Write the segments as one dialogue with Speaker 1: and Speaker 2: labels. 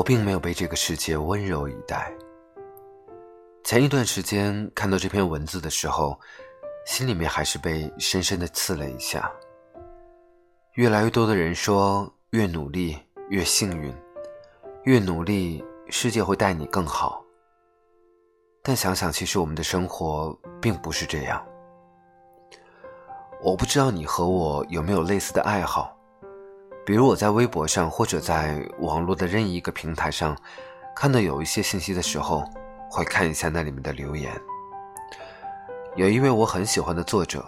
Speaker 1: 我并没有被这个世界温柔以待。前一段时间看到这篇文字的时候，心里面还是被深深的刺了一下。越来越多的人说，越努力越幸运，越努力世界会待你更好。但想想，其实我们的生活并不是这样。我不知道你和我有没有类似的爱好，比如我在微博上或者在网络的任意一个平台上，看到有一些信息的时候，会看一下那里面的留言。有一位我很喜欢的作者，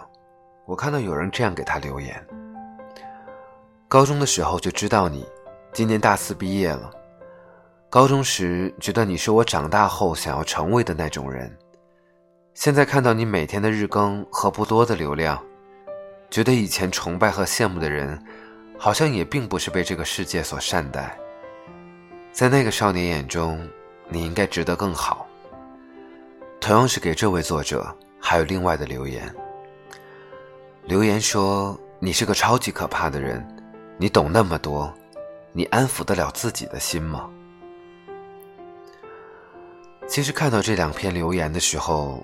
Speaker 1: 我看到有人这样给他留言：高中的时候就知道你，今年大四毕业了。高中时觉得你是我长大后想要成为的那种人，现在看到你每天的日更和不多的流量，觉得以前崇拜和羡慕的人，好像也并不是被这个世界所善待。在那个少年眼中，你应该值得更好。同样是给这位作者，还有另外的留言。留言说：“你是个超级可怕的人，你懂那么多，你安抚得了自己的心吗？”其实看到这两篇留言的时候，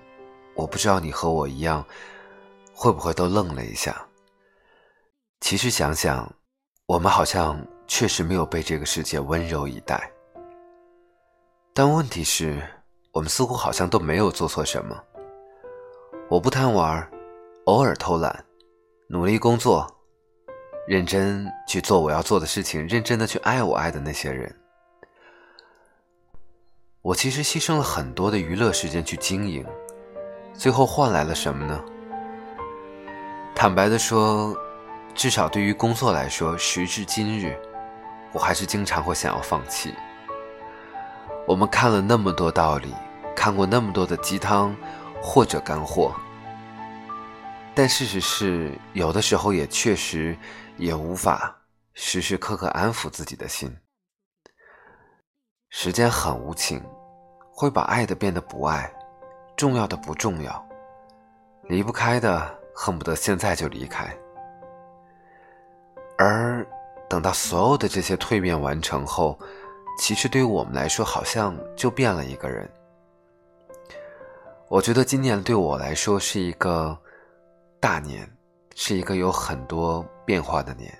Speaker 1: 我不知道你和我一样，会不会都愣了一下。其实想想，我们好像确实没有被这个世界温柔以待。但问题是，我们似乎好像都没有做错什么。我不贪玩，偶尔偷懒，努力工作，认真去做我要做的事情，认真的去爱我爱的那些人。我其实牺牲了很多的娱乐时间去经营，最后换来了什么呢？坦白的说，至少对于工作来说，时至今日，我还是经常会想要放弃。我们看了那么多道理，看过那么多的鸡汤或者干货，但事实是，有的时候也确实也无法时时刻刻安抚自己的心。时间很无情，会把爱的变得不爱，重要的不重要，离不开的恨不得现在就离开。而等到所有的这些蜕变完成后，其实对于我们来说，好像就变了一个人。我觉得今年对我来说是一个大年，是一个有很多变化的年。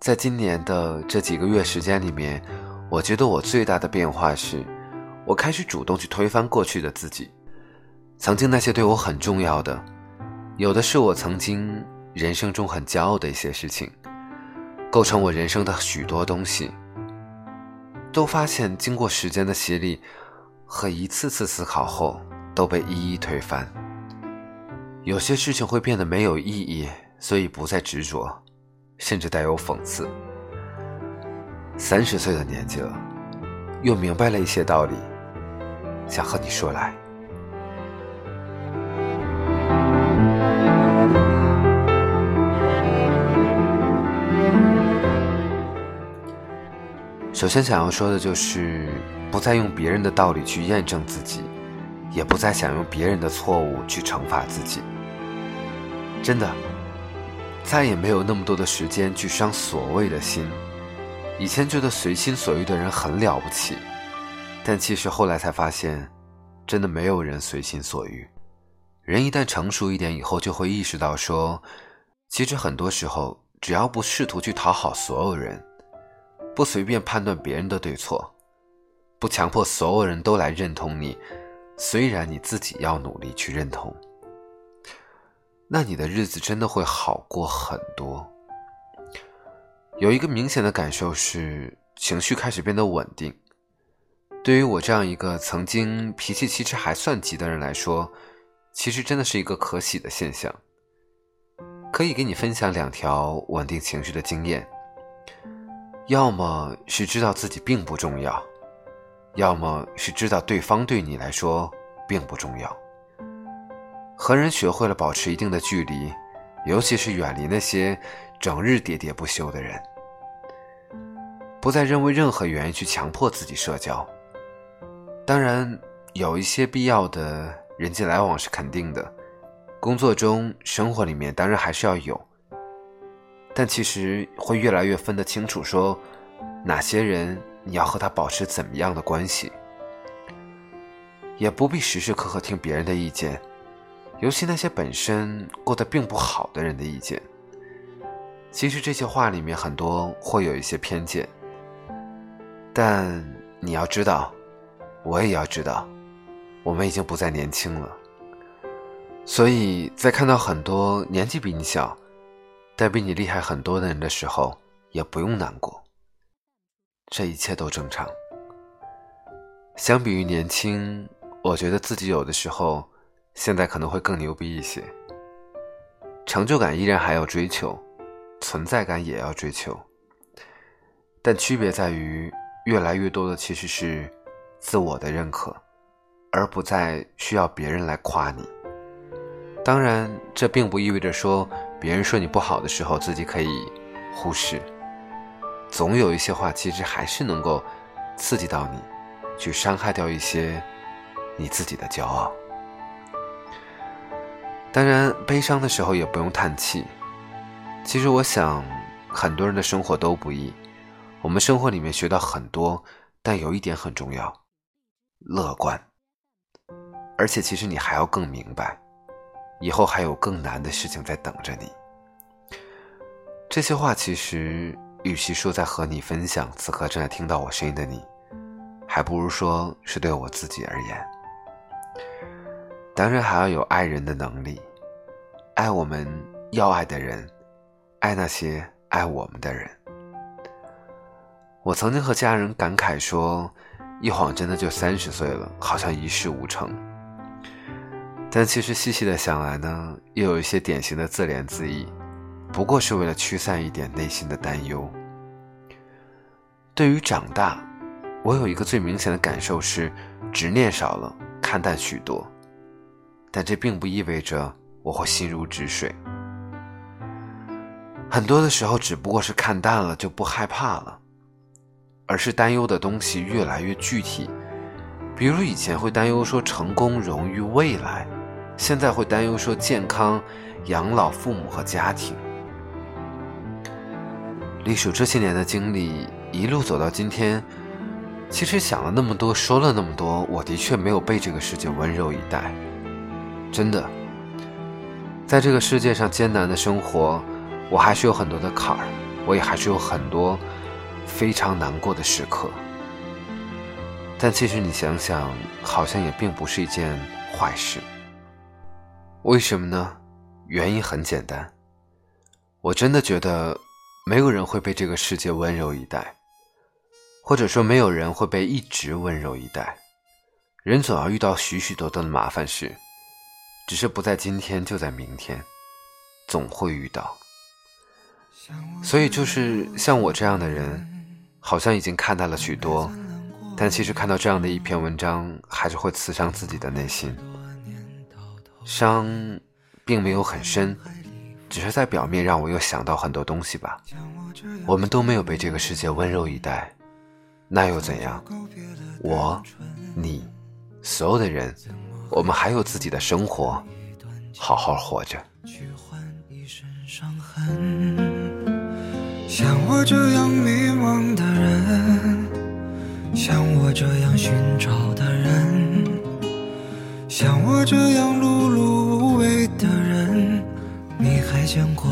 Speaker 1: 在今年的这几个月时间里面。我觉得我最大的变化是，我开始主动去推翻过去的自己，曾经那些对我很重要的，有的是我曾经人生中很骄傲的一些事情，构成我人生的许多东西，都发现经过时间的洗礼和一次次思考后，都被一一推翻。有些事情会变得没有意义，所以不再执着，甚至带有讽刺。三十岁的年纪了，又明白了一些道理，想和你说来。首先想要说的就是，不再用别人的道理去验证自己，也不再想用别人的错误去惩罚自己。真的，再也没有那么多的时间去伤所谓的心。以前觉得随心所欲的人很了不起，但其实后来才发现，真的没有人随心所欲。人一旦成熟一点以后，就会意识到说，其实很多时候，只要不试图去讨好所有人，不随便判断别人的对错，不强迫所有人都来认同你，虽然你自己要努力去认同，那你的日子真的会好过很多。有一个明显的感受是，情绪开始变得稳定。对于我这样一个曾经脾气其实还算急的人来说，其实真的是一个可喜的现象。可以给你分享两条稳定情绪的经验：要么是知道自己并不重要，要么是知道对方对你来说并不重要。和人学会了保持一定的距离，尤其是远离那些整日喋喋不休的人。不再认为任何原因去强迫自己社交，当然有一些必要的人际来往是肯定的，工作中、生活里面当然还是要有，但其实会越来越分得清楚，说哪些人你要和他保持怎么样的关系，也不必时时刻刻听别人的意见，尤其那些本身过得并不好的人的意见。其实这些话里面很多会有一些偏见，但你要知道，我也要知道，我们已经不再年轻了。所以在看到很多年纪比你小，在比你厉害很多的人的时候，也不用难过。这一切都正常。相比于年轻，我觉得自己有的时候，现在可能会更牛逼一些。成就感依然还要追求，存在感也要追求，但区别在于，越来越多的其实是自我的认可，而不再需要别人来夸你。当然，这并不意味着说别人说你不好的时候，自己可以忽视。总有一些话，其实还是能够刺激到你，去伤害掉一些你自己的骄傲。当然，悲伤的时候也不用叹气。其实，我想很多人的生活都不易。我们生活里面学到很多，但有一点很重要：乐观。而且，其实你还要更明白。以后还有更难的事情在等着你。这些话其实，与其说在和你分享，此刻正在听到我声音的你，还不如说是对我自己而言。当然，还要有爱人的能力，爱我们要爱的人，爱那些爱我们的人。我曾经和家人感慨说，一晃真的就三十岁了，好像一事无成。但其实细细的想来呢，又有一些典型的自怜自艾，不过是为了驱散一点内心的担忧。对于长大，我有一个最明显的感受是，执念少了，看淡许多。但这并不意味着我会心如止水。很多的时候，只不过是看淡了就不害怕了，而是担忧的东西越来越具体。比如以前会担忧说成功、荣誉、未来。现在会担忧说健康、养老、父母和家庭。隶属这些年的经历，一路走到今天，其实想了那么多，说了那么多，我的确没有被这个世界温柔以待。真的，在这个世界上艰难的生活，我还是有很多的坎儿，我也还是有很多非常难过的时刻。但其实你想想，好像也并不是一件坏事。为什么呢？原因很简单，我真的觉得没有人会被这个世界温柔以待，或者说没有人会被一直温柔以待。人总要遇到许许多多的麻烦事，只是不在今天，就在明天，总会遇到。所以就是像我这样的人，好像已经看到了许多，但其实看到这样的一篇文章，还是会刺伤自己的内心。伤，并没有很深，只是在表面让我又想到很多东西吧。我们都没有被这个世界温柔以待，那又怎样？我，你，所有的人，我们还有自己的生活，好好活着。像我这样迷茫的人，像我这样寻找的人。像我这样碌碌无为的人，你还见过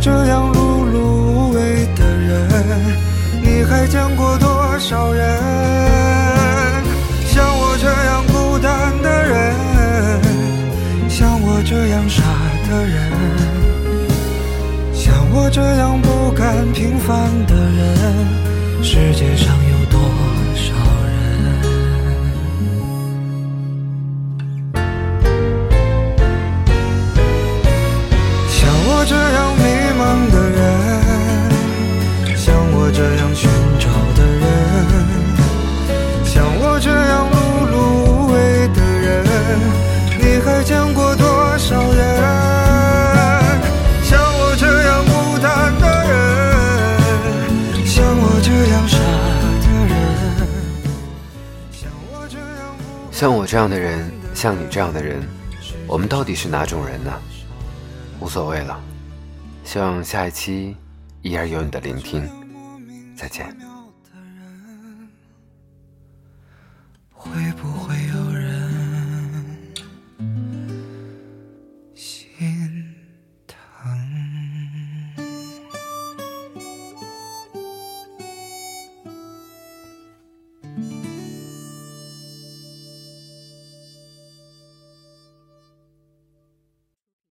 Speaker 1: 这样碌碌无为的人你还见过多少人
Speaker 2: 像我这样孤单的人？像我这样傻的人像我这样不甘平凡的人世界
Speaker 1: 像我这样的人，像你这样的人，我们到底是哪种人呢？无所谓了，希望下一期依然有你的聆听。再见。